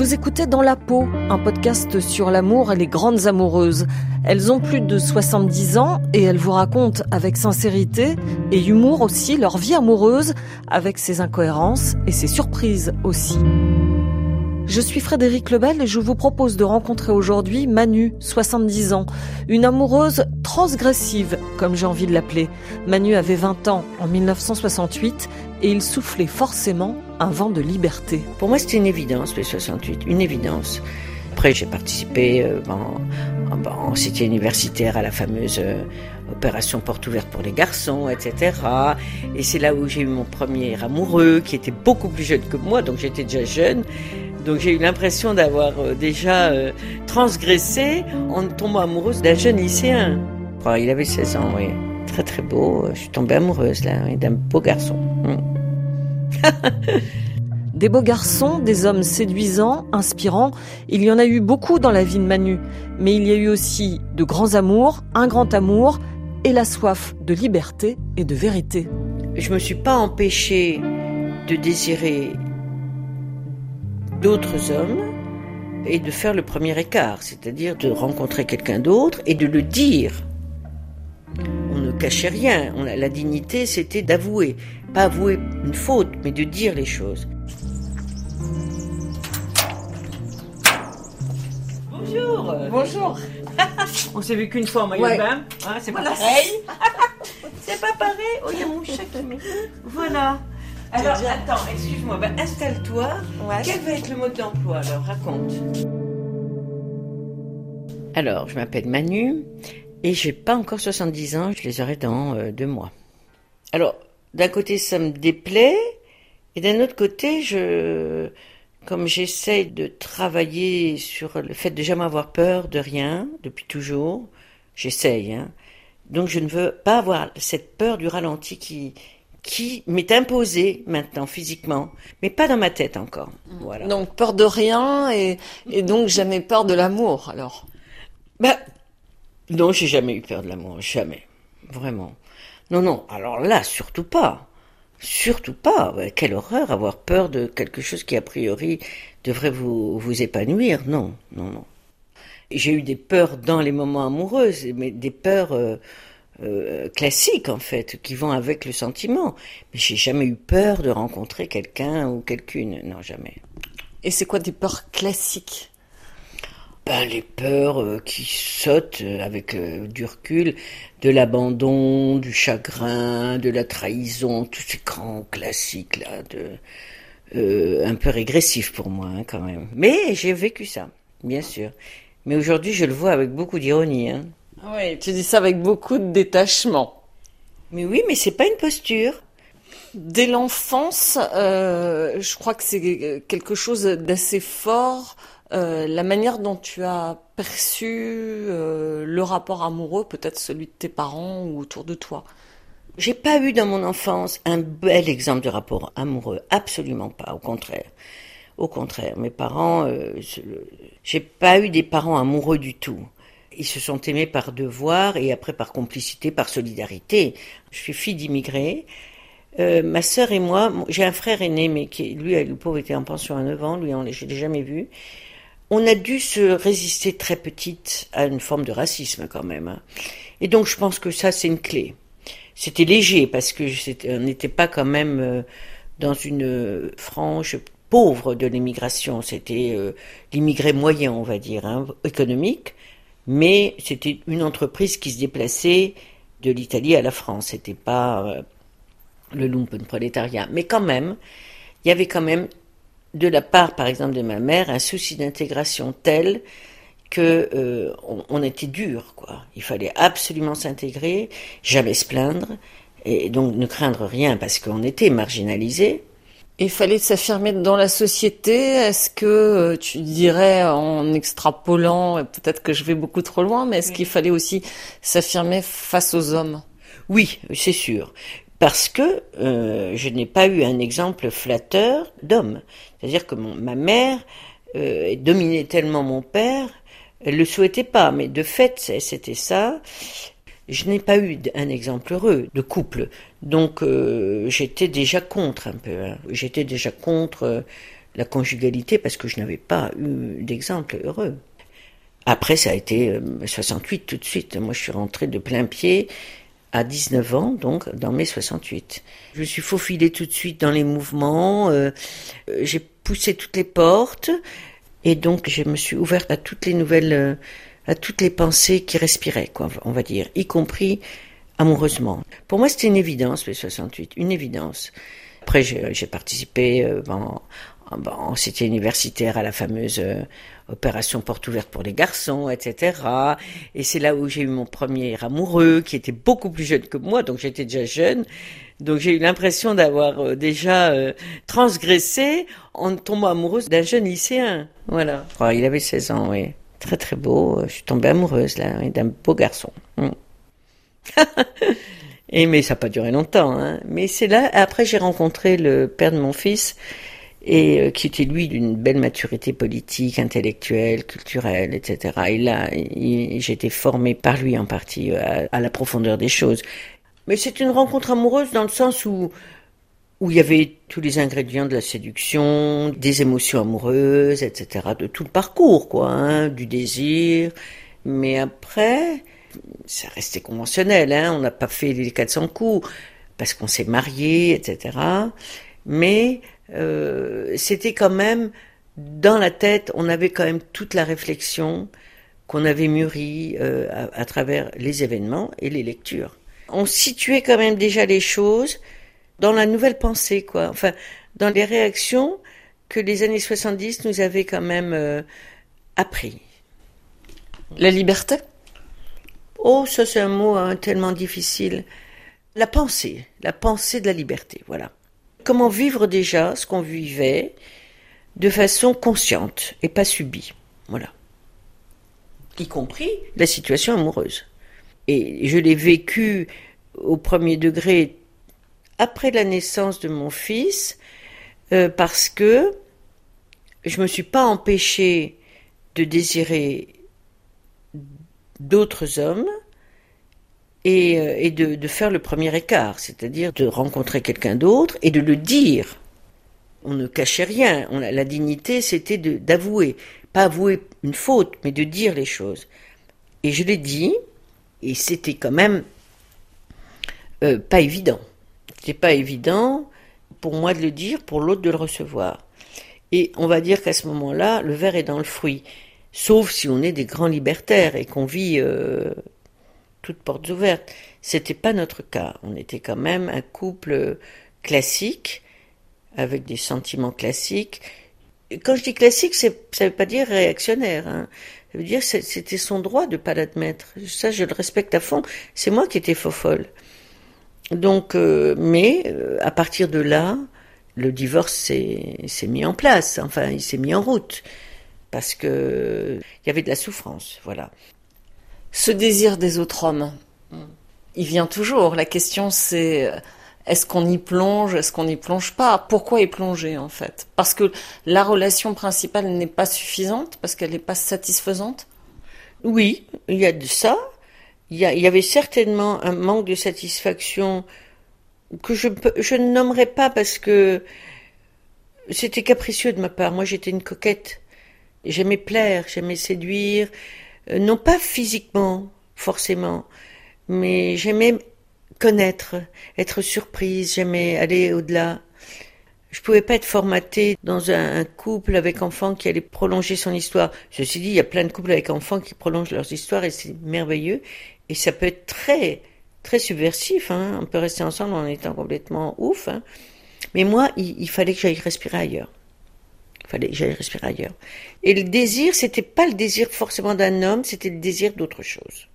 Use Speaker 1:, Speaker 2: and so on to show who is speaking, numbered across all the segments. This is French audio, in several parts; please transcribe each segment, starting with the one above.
Speaker 1: Vous écoutez Dans la peau, un podcast sur l'amour et les grandes amoureuses. Elles ont plus de 70 ans et elles vous racontent avec sincérité et humour aussi leur vie amoureuse avec ses incohérences et ses surprises aussi. Je suis Frédéric Lebel et je vous propose de rencontrer aujourd'hui Manu, 70 ans, une amoureuse transgressive, comme j'ai envie de l'appeler. Manu avait 20 ans en 1968 et il soufflait forcément un vent de liberté.
Speaker 2: Pour moi, c'était une évidence, le 68, une évidence. Après, j'ai participé euh, en, cité universitaire à la fameuse euh, opération porte ouverte pour les garçons, etc. Et c'est là où j'ai eu mon premier amoureux, qui était beaucoup plus jeune que moi, donc j'étais déjà jeune. Donc j'ai eu l'impression d'avoir euh, déjà transgressé en tombant amoureuse d'un jeune lycéen. Il avait 16 ans, oui. Très très beau. Je suis tombée amoureuse là, d'un beau garçon. Mm.
Speaker 1: des beaux garçons, des hommes séduisants, inspirants, il y en a eu beaucoup dans la vie de Manu. Mais il y a eu aussi de grands amours, un grand amour et la soif de liberté et de vérité.
Speaker 2: Je me suis pas empêchée de désirer d'autres hommes et de faire le premier écart, c'est-à-dire de rencontrer quelqu'un d'autre et de le dire. On ne cachait rien, la dignité c'était d'avouer, pas avouer une faute, mais de dire les choses. Bonjour.
Speaker 3: Bonjour.
Speaker 2: On s'est vu qu'une fois en maillot de bain, hein, c'est pas pareil. C'est pas pareil. Oh, il y a mon chat qui Voilà. Alors, attends, excuse-moi, bah, installe-toi. Quel va être le mode d'emploi Alors, raconte. Alors, je m'appelle Manu et j'ai pas encore 70 ans, je les aurai dans euh, deux mois. Alors, d'un côté, ça me déplaît et d'un autre côté, je, comme j'essaye de travailler sur le fait de jamais avoir peur de rien depuis toujours, j'essaye, hein. Donc, je ne veux pas avoir cette peur du ralenti qui, qui m'est imposé maintenant physiquement, mais pas dans ma tête encore. Voilà.
Speaker 3: Donc peur de rien et, et donc jamais peur de l'amour alors?
Speaker 2: Ben non, j'ai jamais eu peur de l'amour, jamais, vraiment. Non, non. Alors là, surtout pas, surtout pas. Quelle horreur avoir peur de quelque chose qui a priori devrait vous vous épanouir. Non, non, non. J'ai eu des peurs dans les moments amoureux, mais des peurs. Euh, euh, classiques en fait, qui vont avec le sentiment. Mais j'ai jamais eu peur de rencontrer quelqu'un ou quelqu'une, non jamais.
Speaker 3: Et c'est quoi des peurs classiques?
Speaker 2: Ben, les peurs euh, qui sautent avec euh, du recul, de l'abandon, du chagrin, de la trahison, tous ces grands classiques là, de un peu régressifs pour moi hein, quand même. Mais j'ai vécu ça, bien sûr. Mais aujourd'hui, je le vois avec beaucoup d'ironie. Hein.
Speaker 3: Oui, tu dis ça avec beaucoup de détachement.
Speaker 2: Mais oui, mais c'est pas une posture.
Speaker 3: Dès l'enfance, euh, je crois que c'est quelque chose d'assez fort. Euh, la manière dont tu as perçu euh, le rapport amoureux, peut-être celui de tes parents ou autour de toi?
Speaker 2: J'ai pas eu dans mon enfance un bel exemple de rapport amoureux, absolument pas, au contraire. Au contraire, mes parents, euh, j'ai pas eu des parents amoureux du tout. Ils se sont aimés par devoir et après par complicité, par solidarité. Je suis fille d'immigrés. Euh, ma sœur et moi, j'ai un frère aîné, mais qui, lui, le pauvre était en pension à 9 ans, lui, on, je l'ai jamais vu. On a dû se résister très petite à une forme de racisme quand même. Hein. Et donc je pense que ça, c'est une clé. C'était léger parce que on n'était pas quand même euh, dans une frange pauvre de l'immigration. C'était euh, l'immigré moyen, on va dire, hein, économique mais c'était une entreprise qui se déplaçait de l'Italie à la France. C'était pas euh, le lumpenprolétariat. Mais quand même, il y avait quand même, de la part, par exemple, de ma mère, un souci d'intégration tel que euh, on, était dur, quoi. Il fallait absolument s'intégrer, jamais se plaindre, et donc ne craindre rien parce qu'on était marginalisés.
Speaker 3: Il fallait s'affirmer dans la société. Est-ce que euh, tu dirais, en extrapolant, peut-être que je vais beaucoup trop loin, mais est-ce qu'il fallait aussi s'affirmer face aux hommes?
Speaker 2: Oui, c'est sûr. Parce que euh, je n'ai pas eu un exemple flatteur d'homme. C'est-à-dire que ma mère euh, dominait tellement mon père, elle le souhaitait pas, mais de fait, c'était ça je n'ai pas eu un exemple heureux de couple. Donc euh, j'étais déjà contre un peu. Hein. J'étais déjà contre euh, la conjugalité parce que je n'avais pas eu d'exemple heureux. Après, ça a été 68 euh, tout de suite. Moi, je suis rentrée de plein pied à 19 ans, donc dans mes 68. Je me suis faufilée tout de suite dans les mouvements, euh, euh, j'ai poussé toutes les portes, et donc je me suis ouverte à toutes les nouvelles, à toutes les pensées qui respiraient, quoi, on va dire, y compris amoureusement. Pour moi, c'était une évidence, mes 68, une évidence. Après, j'ai participé en, en, cité universitaire à la fameuse opération porte ouverte pour les garçons, etc. Et c'est là où j'ai eu mon premier amoureux, qui était beaucoup plus jeune que moi, donc j'étais déjà jeune. Donc j'ai eu l'impression d'avoir euh, déjà euh, transgressé en tombant amoureuse d'un jeune lycéen. Voilà. il avait 16 ans, oui. Très très beau. Je suis tombée amoureuse là, d'un beau garçon. Mm. Et mais ça n'a pas duré longtemps. Hein. Mais c'est là. Après j'ai rencontré le père de mon fils et euh, qui était lui d'une belle maturité politique, intellectuelle, culturelle, etc. Et là, été formée par lui en partie euh, à, la profondeur des choses. Mais c'est une rencontre amoureuse dans le sens où où il y avait tous les ingrédients de la séduction, des émotions amoureuses, etc. De tout le parcours, quoi, hein, du désir. Mais après, ça restait conventionnel, hein, on n'a pas fait les 400 coups parce qu'on s'est marié, etc. Mais euh, c'était quand même dans la tête, on avait quand même toute la réflexion qu'on avait mûrie euh, à, travers les événements et les lectures. On situait quand même déjà les choses dans la nouvelle pensée, quoi. Enfin, dans les réactions que les années 70 nous avaient quand même euh, appris.
Speaker 3: La liberté?
Speaker 2: Oh, ça c'est un mot hein, tellement difficile. La pensée, la pensée de la liberté, voilà comment vivre déjà ce qu'on vivait de façon consciente et pas subie. Voilà. Y compris la situation amoureuse. Et je l'ai vécu au premier degré après la naissance de mon fils euh, parce que je me suis pas empêchée de désirer d'autres hommes et, euh, et de, faire le premier écart, c'est-à-dire de rencontrer quelqu'un d'autre et de le dire. On ne cachait rien. On, la dignité, c'était d'avouer, pas avouer une faute, mais de dire les choses. Et je l'ai dit, et c'était quand même euh, pas évident. C'était pas évident pour moi de le dire, pour l'autre de le recevoir. Et on va dire qu'à ce moment-là, le verre est dans le fruit. Sauf si on est des grands libertaires et qu'on vit euh, toutes portes ouvertes. C'était pas notre cas. On était quand même un couple classique, avec des sentiments classiques. Quand je dis classique, ça veut pas dire réactionnaire. Hein. Ça veut dire c'était son droit de pas l'admettre. Ça, je le respecte à fond. C'est moi qui étais faux folle. Donc, euh, mais euh, à partir de là, le divorce s'est mis en place. Enfin, il s'est mis en route parce que il y avait de la souffrance. Voilà.
Speaker 3: Ce désir des autres hommes, il vient toujours. La question c'est est-ce qu'on y plonge, est-ce qu'on n'y plonge pas? Pourquoi y plonger en fait? Parce que la relation principale n'est pas suffisante, parce qu'elle n'est pas satisfaisante?
Speaker 2: Oui, il y a de ça. Il y, avait certainement un manque de satisfaction que je, je ne nommerai pas parce que c'était capricieux de ma part. Moi j'étais une coquette. J'aimais plaire, j'aimais séduire, euh, non pas physiquement forcément, mais j'aimais connaître, être surprise, j'aimais aller au-delà. Je pouvais pas être formatée dans un, couple avec enfants qui allait prolonger son histoire. Ceci dit, il y a plein de couples avec enfants qui prolongent leurs histoires et c'est merveilleux. Et ça peut être très, très subversif. Hein. On peut rester ensemble en étant complètement ouf. Hein. Mais moi, il fallait que j'aille respirer ailleurs fallait que j'aille respirer ailleurs. Et le désir, c'était pas le désir forcément d'un homme, c'était le désir d'autre chose.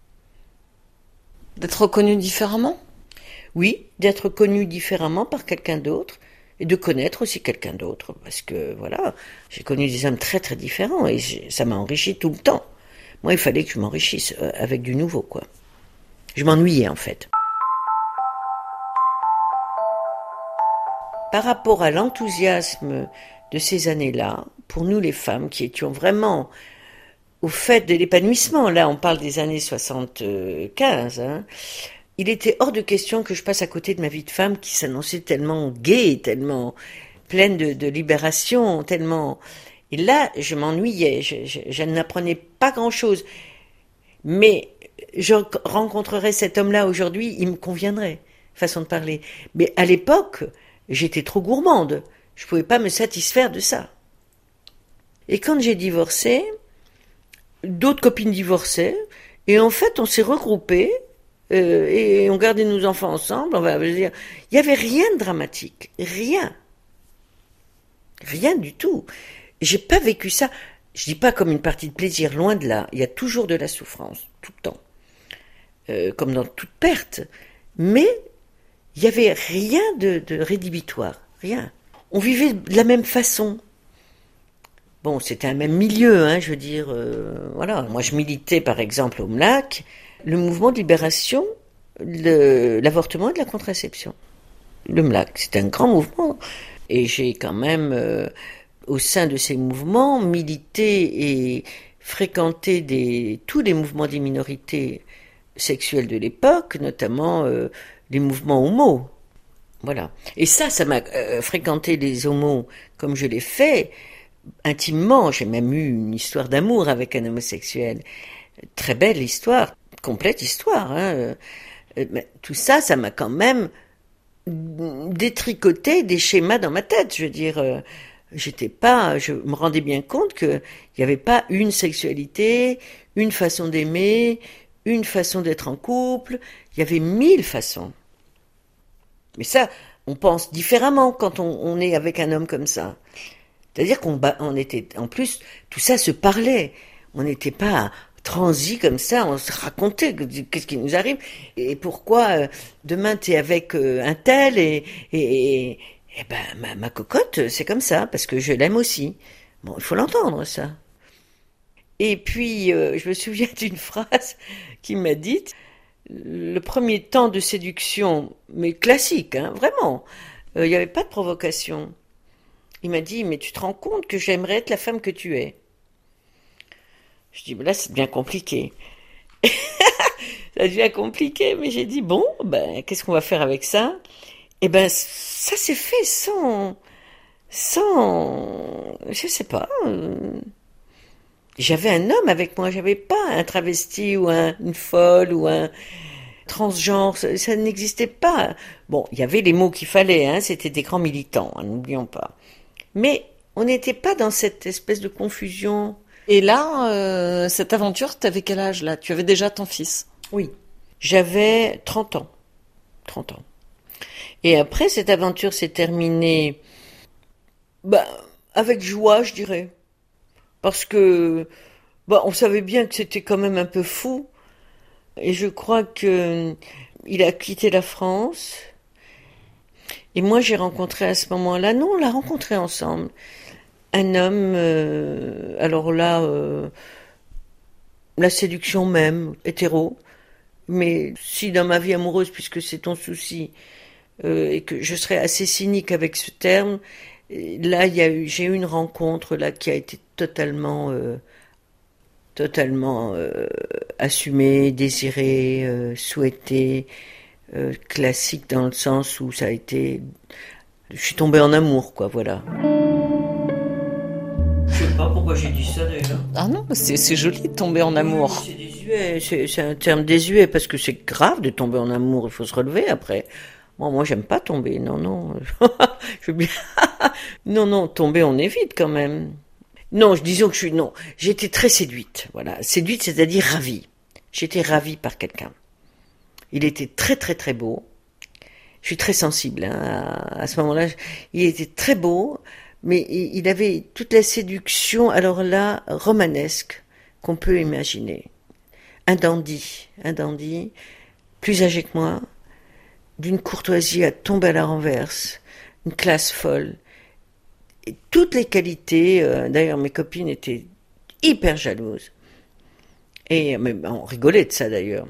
Speaker 3: D'être reconnu différemment?
Speaker 2: Oui, d'être connu différemment par quelqu'un d'autre et de connaître aussi quelqu'un d'autre parce que voilà, j'ai connu des hommes très très différents et ça m'a enrichi tout le temps. Moi, il fallait que je m'enrichisse euh, avec du nouveau quoi. Je m'ennuyais en fait. Par rapport à l'enthousiasme de ces années-là, pour nous les femmes qui étions vraiment au fait de l'épanouissement, là on parle des années 75, hein, il était hors de question que je passe à côté de ma vie de femme qui s'annonçait tellement gaie, tellement pleine de, libération, tellement. Et là, je m'ennuyais, je, je n'apprenais pas grand-chose. Mais je rencontrerais cet homme-là aujourd'hui, il me conviendrait, façon de parler. Mais à l'époque, j'étais trop gourmande. Je pouvais pas me satisfaire de ça. Et quand j'ai divorcé, d'autres copines divorçaient, et en fait, on s'est regroupés, euh, et on gardait nos enfants ensemble. On va dire, il y avait rien de dramatique, rien, rien du tout. J'ai pas vécu ça. Je dis pas comme une partie de plaisir, loin de là. Il y a toujours de la souffrance, tout le temps, euh, comme dans toute perte. Mais il y avait rien de rédhibitoire, rien. On vivait de la même façon. Bon, c'était un même milieu, hein, je veux dire, euh, voilà. Moi, je militais, par exemple, au MLAC, le mouvement de libération, l'avortement et de la contraception. Le MLAC, c'était un grand mouvement. Et j'ai quand même, euh, au sein de ces mouvements, milité et fréquenté tous les mouvements des minorités sexuelles de l'époque, notamment euh, les mouvements homo. Et ça, ça m'a fréquenté les homos comme je l'ai fait intimement. J'ai même eu une histoire d'amour avec un homosexuel. Très belle histoire, complète histoire. Hein. Euh, tout ça, ça m'a quand même détricoté des schémas dans ma tête. Je veux dire, euh, j'étais pas, je me rendais bien compte qu'il n'y avait pas une sexualité, une façon d'aimer, une façon d'être en couple. Il y avait mille façons. Mais ça, on pense différemment quand on, est avec un homme comme ça. C'est-à-dire qu'on on était, en plus, tout ça se parlait. On n'était pas transi comme ça, on se racontait qu'est-ce qui nous arrive et pourquoi euh, demain tu es avec euh, un tel et, et, ben ma, ma cocotte c'est comme ça parce que je l'aime aussi. Bon, il faut l'entendre ça. Et puis euh, je me souviens d'une phrase qui m'a dite le premier temps de séduction, mais classique, hein, vraiment. Il n'y avait pas de provocation. Il m'a dit, mais tu te rends compte que j'aimerais être la femme que tu es Je dis, là, c'est bien compliqué. ça devient compliqué, mais j'ai dit, bon, ben, qu'est-ce qu'on va faire avec ça? Eh ben, ça s'est fait sans, sans, je sais pas. Euh, j'avais un homme avec moi, j'avais pas un travesti ou un, une folle ou un transgenre, ça, n'existait pas. Bon, il y avait les mots qu'il fallait, hein, c'était des grands militants, hein, n'oublions pas. Mais on n'était pas dans cette espèce de confusion.
Speaker 3: Et là, euh, cette aventure, tu avais quel âge là? Tu avais déjà ton fils?
Speaker 2: Oui. J'avais 30 ans. 30 ans. Et après, cette aventure s'est terminée bah, avec joie, je dirais. Parce que bah, on savait bien que c'était quand même un peu fou. Et je crois que il a quitté la France. Et moi, j'ai rencontré à ce moment-là, non, on l'a rencontré ensemble, un homme, euh, alors là, euh, la séduction même, hétéro, mais si dans ma vie amoureuse, puisque c'est ton souci, euh, et que je serais assez cynique avec ce terme, là, j'ai eu une rencontre là qui a été totalement, totalement assumée, désirée, souhaitée. Euh, classique dans le sens où ça a été. Je suis tombée en amour, quoi, voilà. Je sais pas pourquoi j'ai dit ça d'ailleurs.
Speaker 3: Ah non, c'est joli de tomber en amour.
Speaker 2: c'est désuet, c'est un terme désuet parce que c'est grave de tomber en amour, il faut se relever après. Moi, moi, j'aime pas tomber, non, non. je veux bien. non, non, tomber, on évite quand même. Non, disons que je suis, non, j'étais très séduite, voilà. Séduite, c'est-à-dire ravie. J'étais ravie par quelqu'un. Il était très très très beau. Je suis très sensible hein, à, ce moment-là. Il était très beau, mais il avait toute la séduction, alors là, romanesque, qu'on peut imaginer. Un dandy, un dandy, plus âgé que moi, d'une courtoisie à tomber à la renverse, une classe folle. Et toutes les qualités, euh, d'ailleurs mes copines étaient hyper jalouses. Et mais on rigolait de ça d'ailleurs.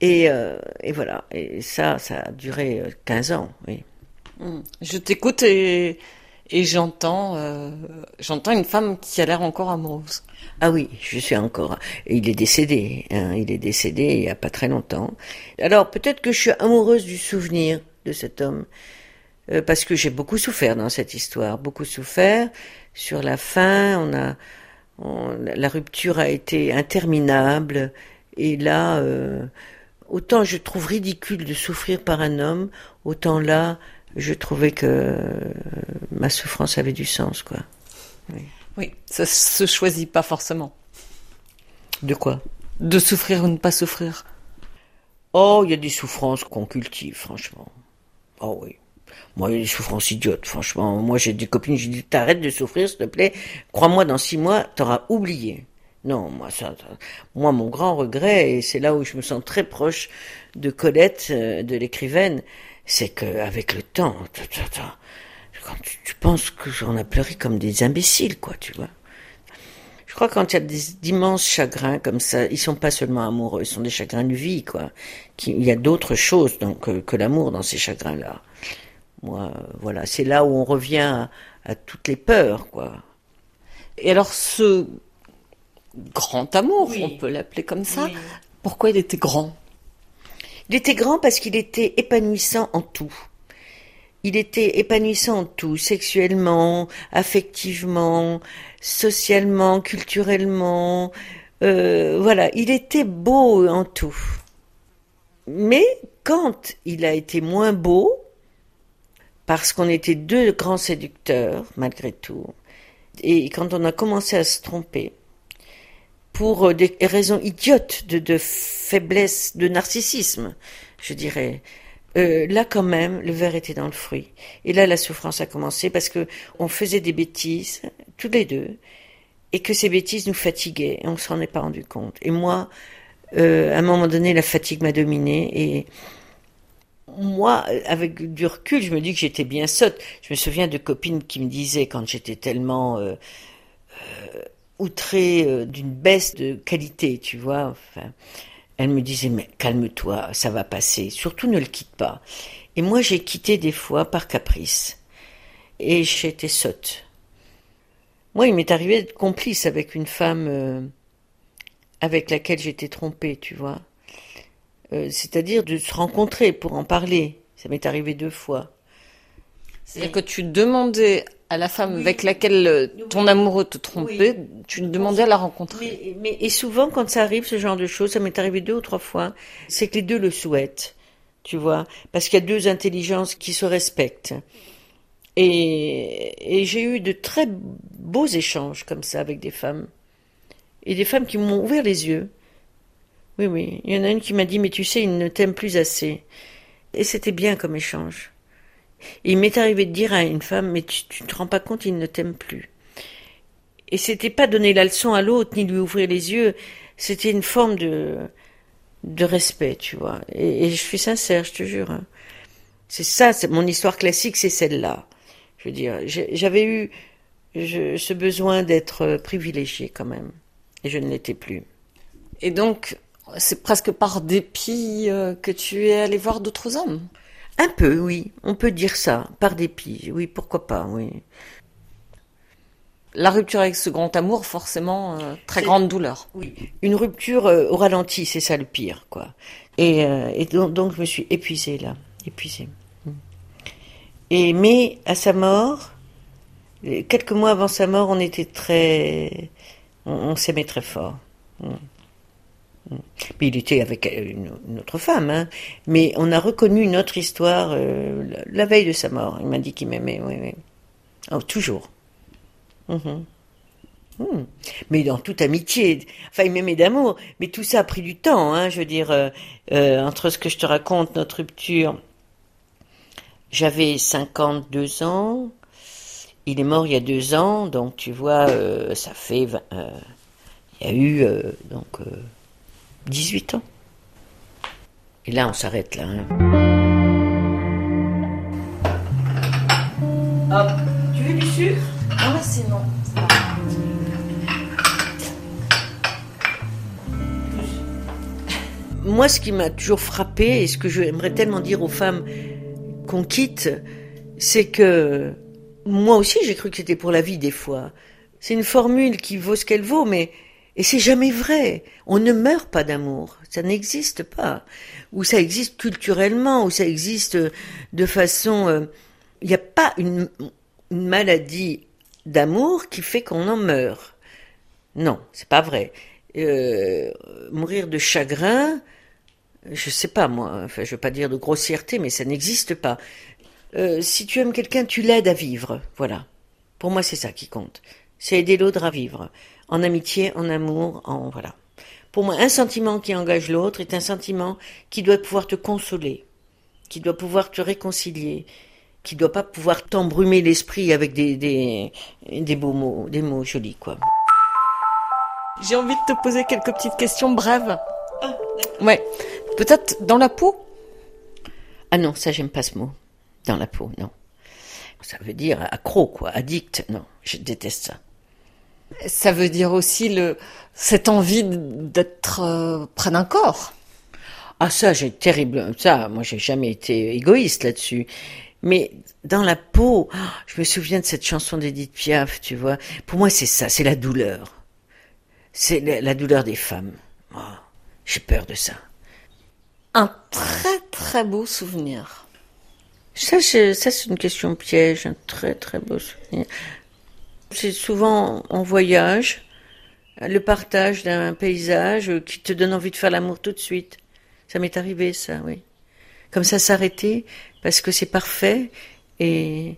Speaker 2: Et, euh, et, voilà. Et ça, ça a duré 15 euh, ans, oui.
Speaker 3: Hmm. Je t'écoute et, et j'entends, euh, j'entends une femme qui a l'air encore amoureuse.
Speaker 2: Ah oui, je suis encore. Il est décédé. Hein, il est décédé il y a pas très longtemps. Alors peut-être que je suis amoureuse du souvenir de cet homme. Euh, parce que j'ai beaucoup souffert dans cette histoire, beaucoup souffert. Sur la fin, on a, la rupture a été interminable, et là, euh, autant je trouve ridicule de souffrir par un homme, autant là, je trouvais que ma souffrance avait du sens, quoi.
Speaker 3: Oui. oui, ça se choisit pas forcément.
Speaker 2: De quoi?
Speaker 3: De souffrir ou ne pas souffrir.
Speaker 2: Oh, il y a des souffrances qu'on cultive, franchement. Oh oui. Moi, des souffrances idiotes, franchement. Moi, j'ai des copines, j'ai dit, t'arrêtes de souffrir, s'il te plaît. Crois-moi, dans six mois, t'auras oublié. Non, moi, ça, moi, mon grand regret, et c'est là où je me sens très proche de Colette, euh, de l'écrivaine, c'est qu'avec le temps, quand tu, tu penses que j'en a pleuré comme des imbéciles, quoi, tu vois. Je crois que quand il y a d'immenses chagrins comme ça, ils sont pas seulement amoureux, ils sont des chagrins de vie, quoi. Il y a d'autres choses donc euh, que, l'amour dans ces chagrins-là. Moi, euh, voilà, c'est là où on revient à, toutes les peurs, quoi.
Speaker 3: Et alors ce grand amour, on peut l'appeler comme ça. Pourquoi il était grand?
Speaker 2: Il était grand parce qu'il était épanouissant en tout. Il était épanouissant en tout, sexuellement, affectivement, socialement, culturellement. Euh, voilà, il était beau en tout. Mais quand il a été moins beau, parce qu'on était deux grands séducteurs, malgré tout, et quand on a commencé à se tromper, pour des raisons idiotes de, faiblesse, de narcissisme, je dirais. Euh, là, quand même, le verre était dans le fruit. Et là, la souffrance a commencé parce que on faisait des bêtises, tous les deux, et que ces bêtises nous fatiguaient, et on s'en est pas rendu compte. Et moi, euh, à un moment donné, la fatigue m'a dominée, et moi, avec du recul, je me dis que j'étais bien sotte. Je me souviens de copines qui me disaient, quand j'étais tellement euh, outré euh, d'une baisse de qualité, tu vois. Enfin, elle me disait mais calme-toi, ça va passer. Surtout ne le quitte pas. Et moi j'ai quitté des fois par caprice. Et j'étais sotte. Moi il m'est arrivé d'être complice avec une femme euh, avec laquelle j'étais trompée, tu vois. Euh, c'est-à-dire de se rencontrer pour en parler. Ça m'est arrivé deux fois.
Speaker 3: C'est-à-dire que tu demandais à la femme avec laquelle euh, ton amoureux te trompait, tu demandais à la rencontrer.
Speaker 2: Mais, et souvent, quand ça arrive, ce genre de choses, ça m'est arrivé deux ou trois fois, c'est que les deux le souhaitent, tu vois, parce qu'il y a deux intelligences qui se respectent. Et, et j'ai eu de très beaux échanges comme ça avec des femmes. Et des femmes qui m'ont ouvert les yeux. Oui, oui. Il y en a une qui m'a dit, mais tu sais, il ne t'aime plus assez. Et c'était bien comme échange il m'est arrivé de dire à une femme, mais tu, ne te rends pas compte, il ne t'aime plus. Et c'était pas donner la leçon à l'autre, ni lui ouvrir les yeux, c'était une forme de, de respect, tu vois. Et, je suis sincère, je te jure. Hein. C'est ça, mon histoire classique, c'est celle-là. Je veux dire, j'avais eu ce besoin d'être privilégié quand même, et je ne l'étais plus.
Speaker 3: Et donc, c'est presque par dépit euh, que tu es allé voir d'autres hommes.
Speaker 2: Un peu, oui, on peut dire ça, par dépit, oui, pourquoi pas, oui.
Speaker 3: La rupture avec ce grand amour, forcément, euh, très grande douleur.
Speaker 2: Oui, une rupture euh, au ralenti, c'est ça le pire, quoi. Et, euh, donc, je me suis épuisée là, épuisée. Mm. Et mais à sa mort, quelques mois avant sa mort, on était très, on, s'aimait très fort. Mm. Mais il était avec une, autre femme, hein. mais on a reconnu une autre histoire euh, la, veille de sa mort. Il m'a dit qu'il m'aimait. Oh, toujours. Mhm. Hmm. Mais dans toute amitié. Enfin, il m'aimait d'amour, mais tout ça a pris du temps, hein, je veux dire, euh, euh, entre ce que je te raconte, notre rupture. J'avais 52 ans, il est mort il y a deux ans, donc tu vois, ça fait... il y a eu, donc 18 ans. Et là, on s'arrête là. Hein. Hop, tu veux du sucre?
Speaker 3: Ah, merci, non.
Speaker 2: Moi, ce qui m'a toujours frappé et ce que j'aimerais tellement dire aux femmes qu'on quitte, c'est que moi aussi j'ai cru que c'était pour la vie des fois. C'est une formule qui vaut ce qu'elle vaut, mais et c'est jamais vrai. On ne meurt pas d'amour. Ça n'existe pas. Ou ça existe culturellement, ou ça existe de façon euh, Il n'y a pas une, maladie d'amour qui fait qu'on en meurt. Non, c'est pas vrai. Euh, mourir de chagrin, je sais pas moi, enfin je veux pas dire de grossièreté, mais ça n'existe pas. Euh, si tu aimes quelqu'un, tu l'aides à vivre, voilà. Pour moi, c'est ça qui compte. C'est aider l'autre à vivre, en amitié, en amour, en voilà. Pour moi, un sentiment qui engage l'autre est un sentiment qui doit pouvoir te consoler, qui doit pouvoir te réconcilier, qui doit pas pouvoir t'embrumer l'esprit avec des, des, des beaux mots, des mots jolis, quoi.
Speaker 3: J'ai envie de te poser quelques petites questions brèves. Ah, ouais. Peut-être dans la peau?
Speaker 2: Ah non, ça j'aime pas ce mot. Dans la peau, non. Ça veut dire accro, quoi, addict. Non, je déteste ça.
Speaker 3: Ça veut dire aussi le cette envie d'être euh, près d'un corps.
Speaker 2: Ah ça, j'ai terrible. Ça, moi, j'ai jamais été égoïste là-dessus. Mais dans la peau, je me souviens de cette chanson d'Edith Piaf, tu vois. Pour moi, c'est ça, c'est la douleur. C'est la, douleur des femmes. Oh, j'ai peur de ça.
Speaker 3: Un très très beau souvenir.
Speaker 2: Ça, c'est une question piège, un très très beau souvenir. C'est souvent en voyage, le partage d'un paysage qui te donne envie de faire l'amour tout de suite. Ça m'est arrivé, ça, oui. Comme ça, s'arrêter parce que c'est parfait et,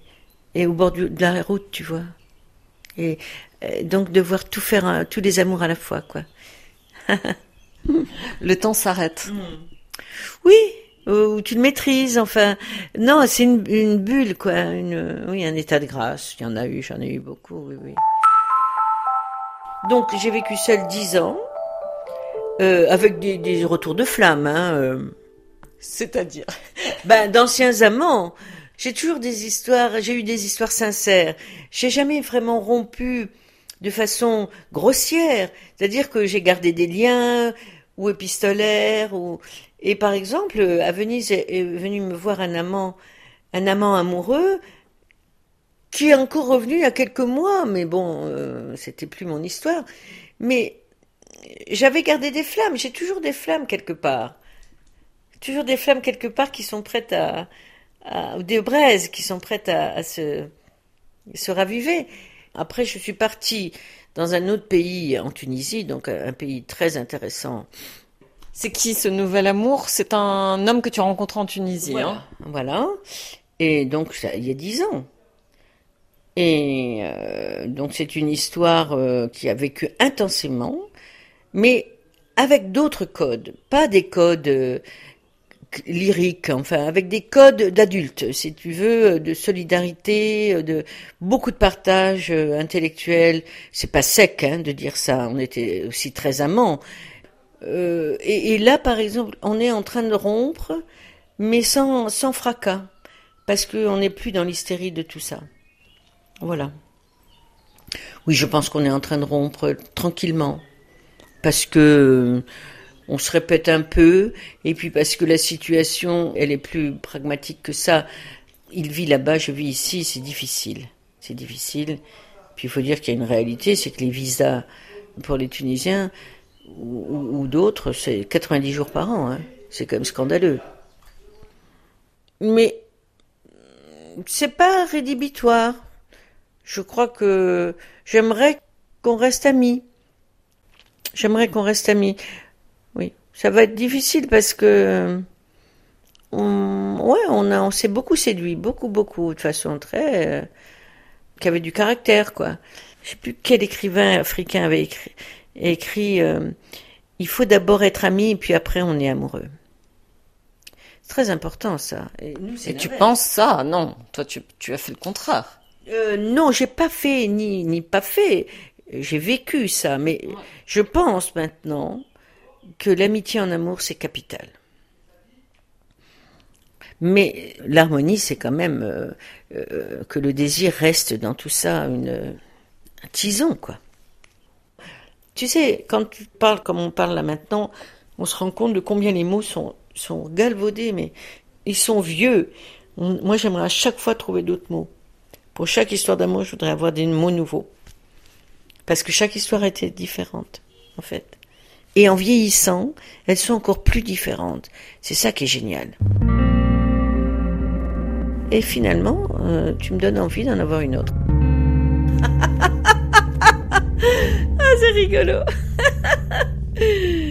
Speaker 2: et au bord de la route, tu vois. Et euh, donc devoir tout faire, tous les amours à la fois, quoi.
Speaker 3: le temps s'arrête.
Speaker 2: Oui, ou tu le maîtrises, enfin. Non, c'est une, une, bulle, quoi. Une, oui, un état de grâce. Il y en a eu, j'en ai eu beaucoup, oui, oui. Donc, j'ai vécu seul dix ans, euh, avec des, des, retours de flamme, hein. Euh.
Speaker 3: C'est-à-dire
Speaker 2: Ben, d'anciens amants. J'ai toujours des histoires, j'ai eu des histoires sincères. J'ai jamais vraiment rompu de façon grossière. C'est-à-dire que j'ai gardé des liens, ou épistolaires, ou, et par exemple, à Venise est venu me voir un amant, un amant amoureux, qui est encore revenu il y a quelques mois, mais bon, euh, c'était plus mon histoire. Mais j'avais gardé des flammes, j'ai toujours des flammes quelque part. Toujours des flammes quelque part qui sont prêtes à, ou des braises qui sont prêtes à, à se, se raviver. Après, je suis partie dans un autre pays, en Tunisie, donc un pays très intéressant
Speaker 3: c'est qui ce nouvel amour? C'est un homme que tu as rencontré en Tunisie.
Speaker 2: Voilà.
Speaker 3: Hein?
Speaker 2: Voilà. Et donc, ça, il y a dix ans. Et euh, donc, c'est une histoire euh, qui a vécu intensément, mais avec d'autres codes, pas des codes euh, lyriques, enfin, avec des codes d'adultes, si tu veux, de solidarité, de beaucoup de partage intellectuel. C'est pas sec hein, de dire ça. On était aussi très amants, euh, et, là, par exemple, on est en train de rompre, mais sans, sans fracas, parce qu'on n'est plus dans l'hystérie de tout ça. Voilà. Oui, je pense qu'on est en train de rompre tranquillement, parce que euh, on se répète un peu, et puis parce que la situation, elle est plus pragmatique que ça. Il vit là-bas, je vis ici, c'est difficile. C'est difficile. Puis il faut dire qu'il y a une réalité, c'est que les visas pour les Tunisiens, ou, d'autres, c'est 90 jours par an. Hein. C'est quand même scandaleux. Mais c'est pas rédhibitoire. Je crois que j'aimerais qu'on reste amis. J'aimerais qu'on reste amis. Ça va être difficile parce que on, ouais, on a, on s'est beaucoup séduit, beaucoup, beaucoup, de façon très, euh, qui avait du caractère, quoi. Je sais plus quel écrivain africain avait écrit, écrit euh, Il faut d'abord être ami, et puis après on est amoureux. C'est très important ça.
Speaker 3: Et, tu penses ça? Non, toi tu, tu, as fait le contraire.
Speaker 2: Euh, non, j'ai pas fait ni ni pas fait. J'ai vécu ça, mais je pense maintenant que l'amitié en amour c'est capital. Mais l'harmonie, c'est quand même euh, euh, que le désir reste dans tout ça une, un tison, quoi. Tu sais, quand tu parles comme on parle là maintenant, on se rend compte de combien les mots sont, sont galvaudés, mais ils sont vieux. moi, j'aimerais à chaque fois trouver d'autres mots. Pour chaque histoire d'amour, je voudrais avoir des mots nouveaux. Parce que chaque histoire était différente, en fait. Et en vieillissant, elles sont encore plus différentes. C'est ça qui est génial. et finalement, euh, tu me donnes envie d'en avoir une autre. ah, c'est rigolo.